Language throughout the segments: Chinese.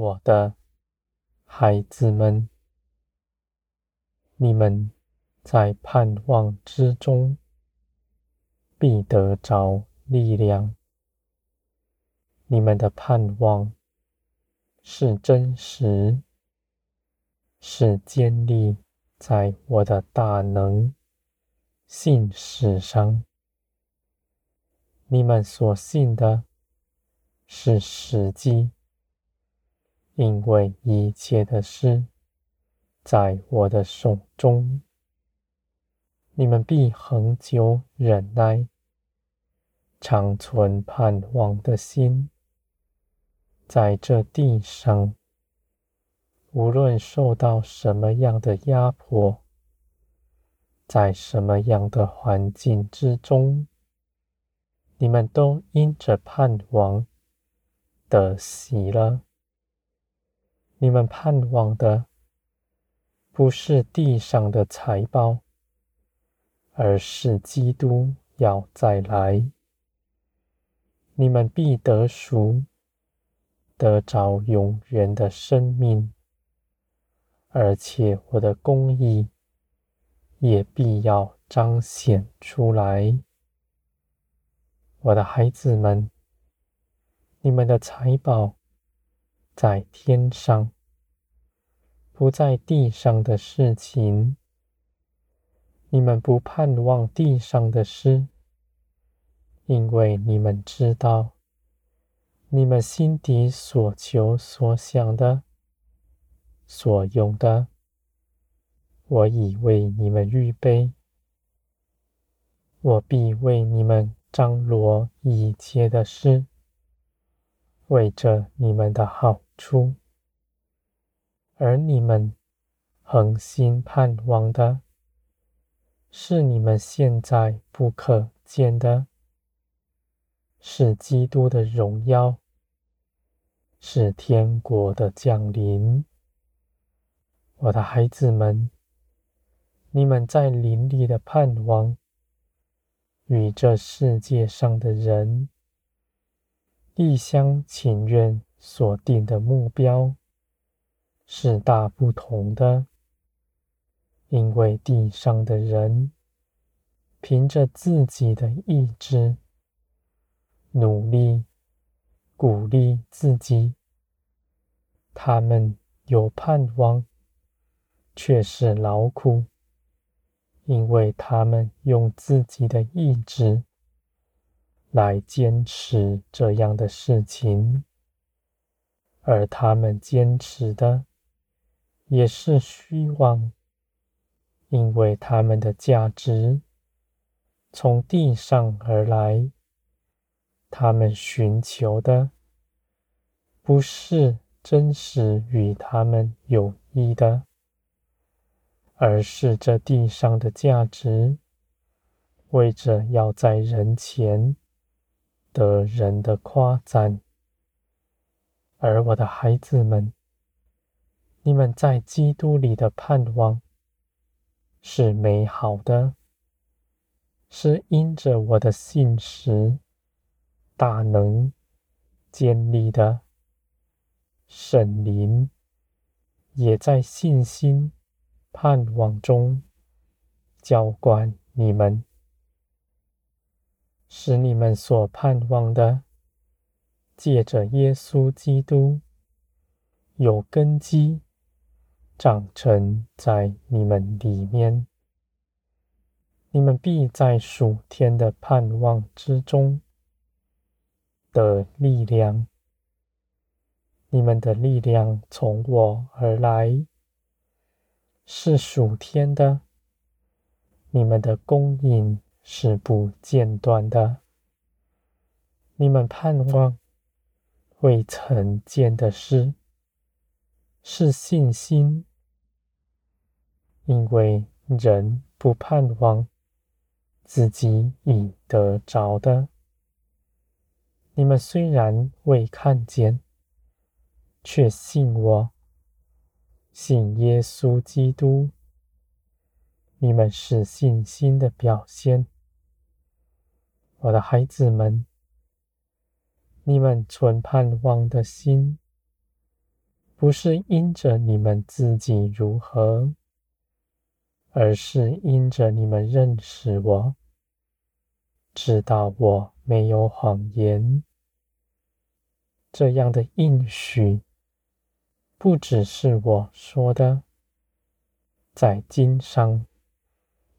我的孩子们，你们在盼望之中必得着力量。你们的盼望是真实，是建立在我的大能信实上。你们所信的是实际。因为一切的事在我的手中，你们必恒久忍耐，长存盼望的心。在这地上，无论受到什么样的压迫，在什么样的环境之中，你们都因着盼望得喜乐。你们盼望的不是地上的财宝，而是基督要再来。你们必得赎，得着永远的生命，而且我的公义也必要彰显出来。我的孩子们，你们的财宝。在天上，不在地上的事情。你们不盼望地上的事，因为你们知道，你们心底所求所想的、所用的，我已为你们预备。我必为你们张罗一切的事，为着你们的好。出，而你们恒心盼望的，是你们现在不可见的，是基督的荣耀，是天国的降临。我的孩子们，你们在林里的盼望，与这世界上的人一厢情愿。所定的目标是大不同的，因为地上的人凭着自己的意志努力鼓励自己，他们有盼望，却是劳苦，因为他们用自己的意志来坚持这样的事情。而他们坚持的也是虚妄，因为他们的价值从地上而来，他们寻求的不是真实与他们有益的，而是这地上的价值，为着要在人前得人的夸赞。而我的孩子们，你们在基督里的盼望是美好的，是因着我的信实、大能、坚立的圣灵，也在信心、盼望中浇灌你们，使你们所盼望的。借着耶稣基督有根基，长成在你们里面，你们必在属天的盼望之中的力量。你们的力量从我而来，是属天的。你们的供应是不间断的。你们盼望。未曾见的事，是信心，因为人不盼望自己已得着的。你们虽然未看见，却信我，信耶稣基督。你们是信心的表现，我的孩子们。你们存盼望的心，不是因着你们自己如何，而是因着你们认识我，知道我没有谎言。这样的应许，不只是我说的，在经上，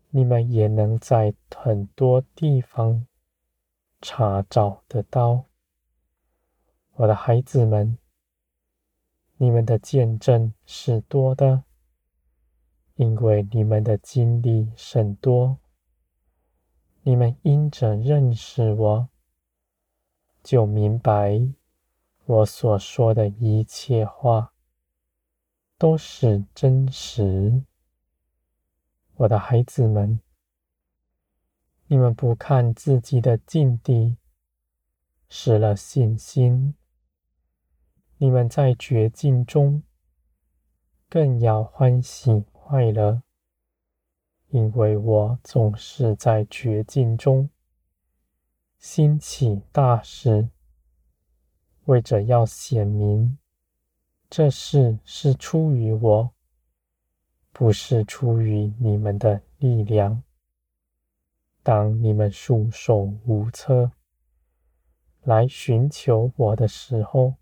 你们也能在很多地方查找得到。我的孩子们，你们的见证是多的，因为你们的经历甚多。你们因着认识我，就明白我所说的一切话都是真实。我的孩子们，你们不看自己的境地，失了信心。你们在绝境中，更要欢喜快乐，因为我总是在绝境中兴起大事，为着要显明这事是出于我，不是出于你们的力量。当你们束手无策来寻求我的时候，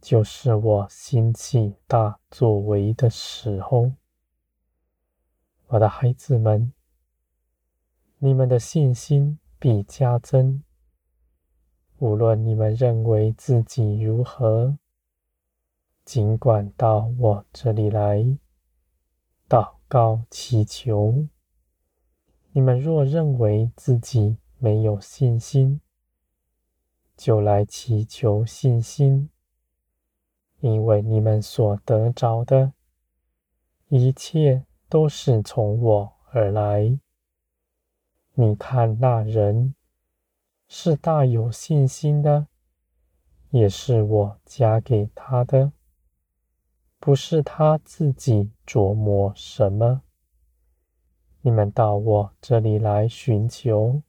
就是我兴起大作为的时候，我的孩子们，你们的信心必加增。无论你们认为自己如何，尽管到我这里来祷告祈求。你们若认为自己没有信心，就来祈求信心。因为你们所得着的一切都是从我而来。你看那人是大有信心的，也是我加给他的，不是他自己琢磨什么。你们到我这里来寻求，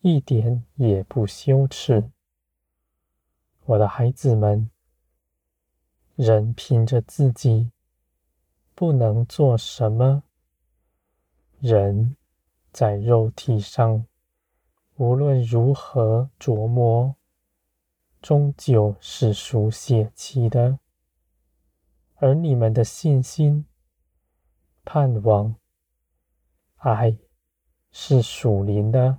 一点也不羞耻，我的孩子们。人凭着自己不能做什么，人在肉体上无论如何琢磨，终究是属血气的；而你们的信心、盼望、爱是属灵的。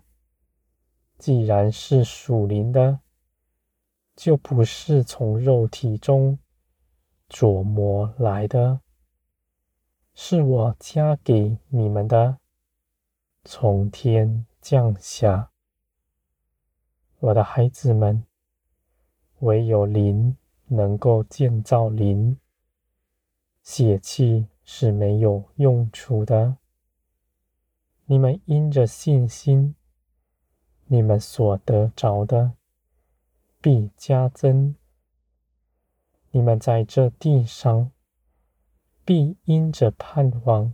既然是属灵的，就不是从肉体中。琢磨来的，是我加给你们的，从天降下。我的孩子们，唯有灵能够建造灵，血气是没有用处的。你们因着信心，你们所得着的必加增。你们在这地上，必因着盼望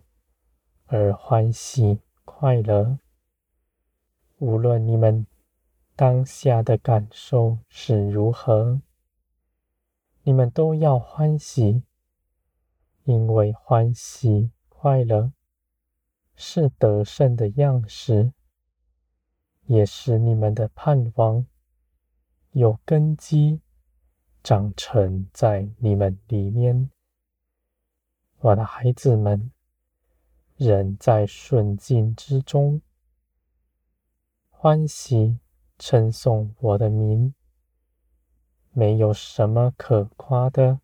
而欢喜快乐。无论你们当下的感受是如何，你们都要欢喜，因为欢喜快乐是得胜的样式，也是你们的盼望有根基。长成在你们里面，我的孩子们，人在顺境之中，欢喜称颂我的名，没有什么可夸的，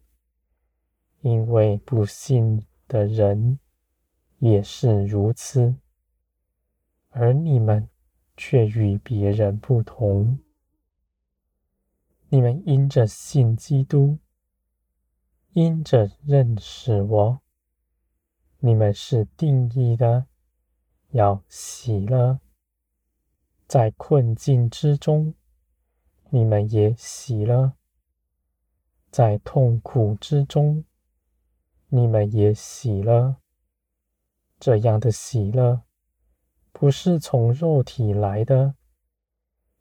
因为不信的人也是如此，而你们却与别人不同。你们因着信基督，因着认识我，你们是定义的，要喜乐。在困境之中，你们也喜乐；在痛苦之中，你们也喜乐。这样的喜乐，不是从肉体来的。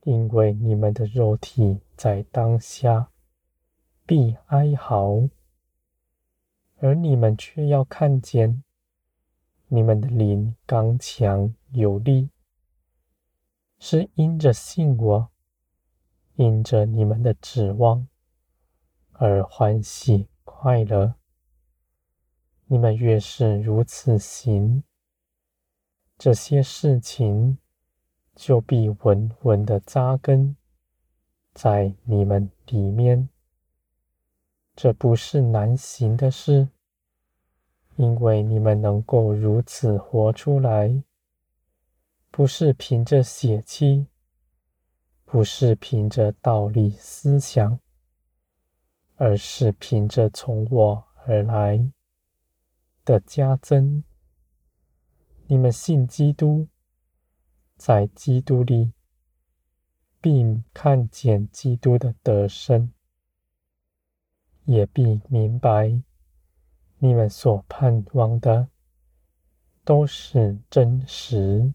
因为你们的肉体在当下必哀嚎，而你们却要看见，你们的灵刚强有力，是因着信我，因着你们的指望而欢喜快乐。你们越是如此行，这些事情就必稳稳的扎根在你们里面。这不是难行的事，因为你们能够如此活出来，不是凭着血气，不是凭着道理思想，而是凭着从我而来的加增，你们信基督，在基督里，并看见基督的得胜，也必明白，你们所盼望的都是真实。